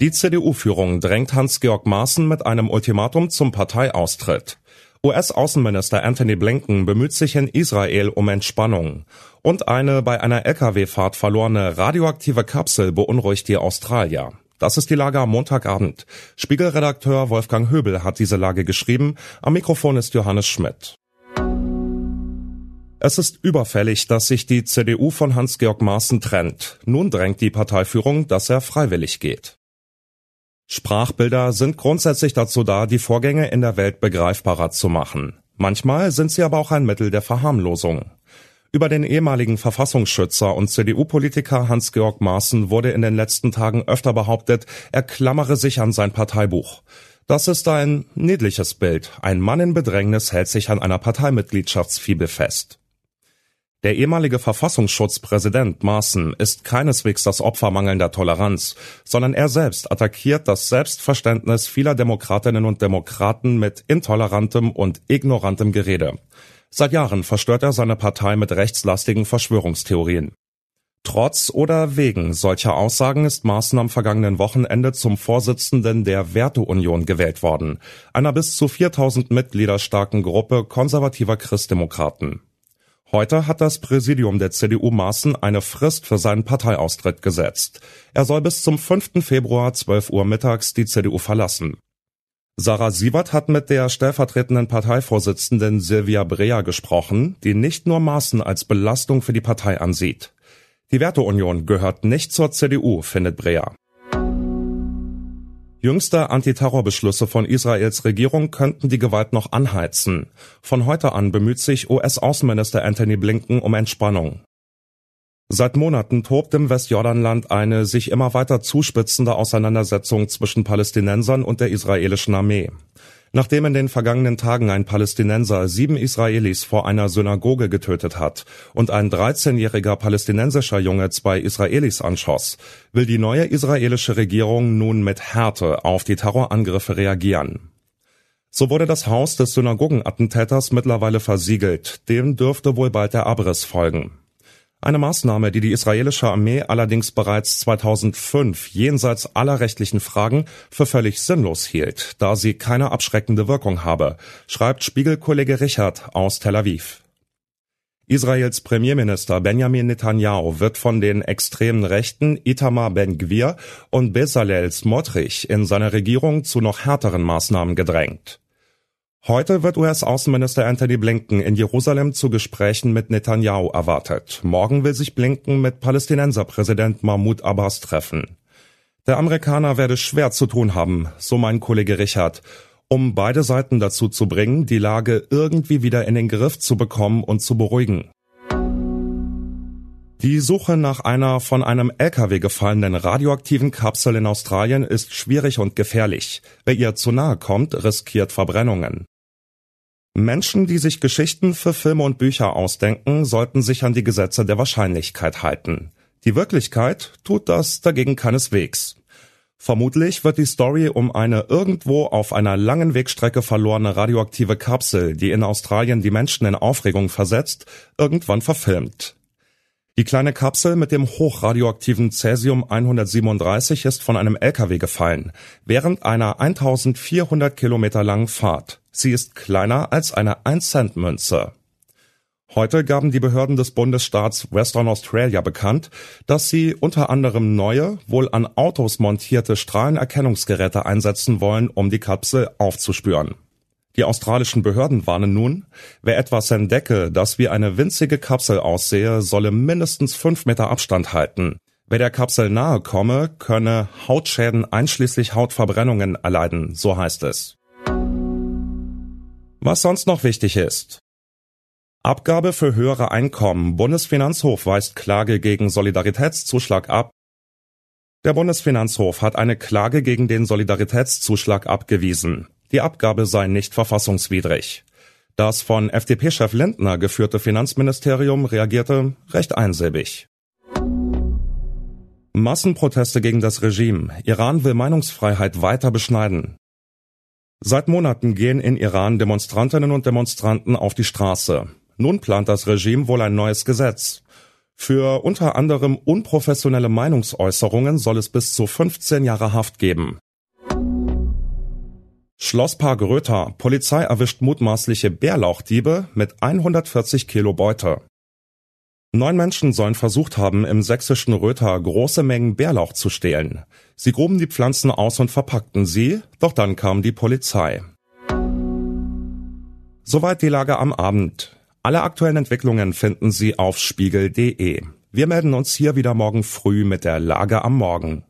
Die CDU-Führung drängt Hans-Georg Maaßen mit einem Ultimatum zum Parteiaustritt. US-Außenminister Anthony Blinken bemüht sich in Israel um Entspannung. Und eine bei einer Lkw-Fahrt verlorene radioaktive Kapsel beunruhigt die Australier. Das ist die Lage am Montagabend. Spiegelredakteur Wolfgang Höbel hat diese Lage geschrieben. Am Mikrofon ist Johannes Schmidt. Es ist überfällig, dass sich die CDU von Hans-Georg Maaßen trennt. Nun drängt die Parteiführung, dass er freiwillig geht. Sprachbilder sind grundsätzlich dazu da, die Vorgänge in der Welt begreifbarer zu machen. Manchmal sind sie aber auch ein Mittel der Verharmlosung. Über den ehemaligen Verfassungsschützer und CDU-Politiker Hans-Georg Maaßen wurde in den letzten Tagen öfter behauptet, er klammere sich an sein Parteibuch. Das ist ein niedliches Bild. Ein Mann in Bedrängnis hält sich an einer Parteimitgliedschaftsfibel fest. Der ehemalige Verfassungsschutzpräsident Maaßen ist keineswegs das Opfer mangelnder Toleranz, sondern er selbst attackiert das Selbstverständnis vieler Demokratinnen und Demokraten mit intolerantem und ignorantem Gerede. Seit Jahren verstört er seine Partei mit rechtslastigen Verschwörungstheorien. Trotz oder wegen solcher Aussagen ist Maaßen am vergangenen Wochenende zum Vorsitzenden der Werteunion gewählt worden, einer bis zu 4000 Mitglieder starken Gruppe konservativer Christdemokraten. Heute hat das Präsidium der CDU Maaßen eine Frist für seinen Parteiaustritt gesetzt. Er soll bis zum 5. Februar 12 Uhr mittags die CDU verlassen. Sarah Sievert hat mit der stellvertretenden Parteivorsitzenden Silvia Brea gesprochen, die nicht nur Maaßen als Belastung für die Partei ansieht. Die Werteunion gehört nicht zur CDU, findet Brea. Jüngste Antiterrorbeschlüsse von Israels Regierung könnten die Gewalt noch anheizen. Von heute an bemüht sich US-Außenminister Anthony Blinken um Entspannung. Seit Monaten tobt im Westjordanland eine sich immer weiter zuspitzende Auseinandersetzung zwischen Palästinensern und der israelischen Armee. Nachdem in den vergangenen Tagen ein Palästinenser sieben Israelis vor einer Synagoge getötet hat und ein 13-jähriger palästinensischer Junge zwei Israelis anschoss, will die neue israelische Regierung nun mit Härte auf die Terrorangriffe reagieren. So wurde das Haus des Synagogenattentäters mittlerweile versiegelt, dem dürfte wohl bald der Abriss folgen. Eine Maßnahme, die die israelische Armee allerdings bereits 2005 jenseits aller rechtlichen Fragen für völlig sinnlos hielt, da sie keine abschreckende Wirkung habe, schreibt Spiegelkollege Richard aus Tel Aviv. Israels Premierminister Benjamin Netanyahu wird von den extremen Rechten Itamar Ben-Gvir und Bezalel Smotrich in seiner Regierung zu noch härteren Maßnahmen gedrängt. Heute wird US-Außenminister Anthony Blinken in Jerusalem zu Gesprächen mit Netanyahu erwartet. Morgen will sich Blinken mit Palästinenserpräsident Mahmoud Abbas treffen. Der Amerikaner werde schwer zu tun haben, so mein Kollege Richard, um beide Seiten dazu zu bringen, die Lage irgendwie wieder in den Griff zu bekommen und zu beruhigen. Die Suche nach einer von einem LKW gefallenen radioaktiven Kapsel in Australien ist schwierig und gefährlich. Wer ihr zu nahe kommt, riskiert Verbrennungen. Menschen, die sich Geschichten für Filme und Bücher ausdenken, sollten sich an die Gesetze der Wahrscheinlichkeit halten. Die Wirklichkeit tut das dagegen keineswegs. Vermutlich wird die Story um eine irgendwo auf einer langen Wegstrecke verlorene radioaktive Kapsel, die in Australien die Menschen in Aufregung versetzt, irgendwann verfilmt. Die kleine Kapsel mit dem hochradioaktiven Cäsium 137 ist von einem LKW gefallen, während einer 1400 Kilometer langen Fahrt. Sie ist kleiner als eine 1-Cent-Münze. Heute gaben die Behörden des Bundesstaats Western Australia bekannt, dass sie unter anderem neue, wohl an Autos montierte Strahlenerkennungsgeräte einsetzen wollen, um die Kapsel aufzuspüren. Die australischen Behörden warnen nun, wer etwas entdecke, das wie eine winzige Kapsel aussehe, solle mindestens fünf Meter Abstand halten. Wer der Kapsel nahe komme, könne Hautschäden einschließlich Hautverbrennungen erleiden, so heißt es. Was sonst noch wichtig ist. Abgabe für höhere Einkommen. Bundesfinanzhof weist Klage gegen Solidaritätszuschlag ab. Der Bundesfinanzhof hat eine Klage gegen den Solidaritätszuschlag abgewiesen. Die Abgabe sei nicht verfassungswidrig. Das von FDP-Chef Lindner geführte Finanzministerium reagierte recht einsilbig. Massenproteste gegen das Regime. Iran will Meinungsfreiheit weiter beschneiden. Seit Monaten gehen in Iran Demonstrantinnen und Demonstranten auf die Straße. Nun plant das Regime wohl ein neues Gesetz. Für unter anderem unprofessionelle Meinungsäußerungen soll es bis zu 15 Jahre Haft geben. Schlosspark Röther. Polizei erwischt mutmaßliche Bärlauchdiebe mit 140 Kilo Beute. Neun Menschen sollen versucht haben, im sächsischen Röther große Mengen Bärlauch zu stehlen. Sie gruben die Pflanzen aus und verpackten sie, doch dann kam die Polizei. Soweit die Lage am Abend. Alle aktuellen Entwicklungen finden Sie auf spiegel.de. Wir melden uns hier wieder morgen früh mit der Lage am Morgen.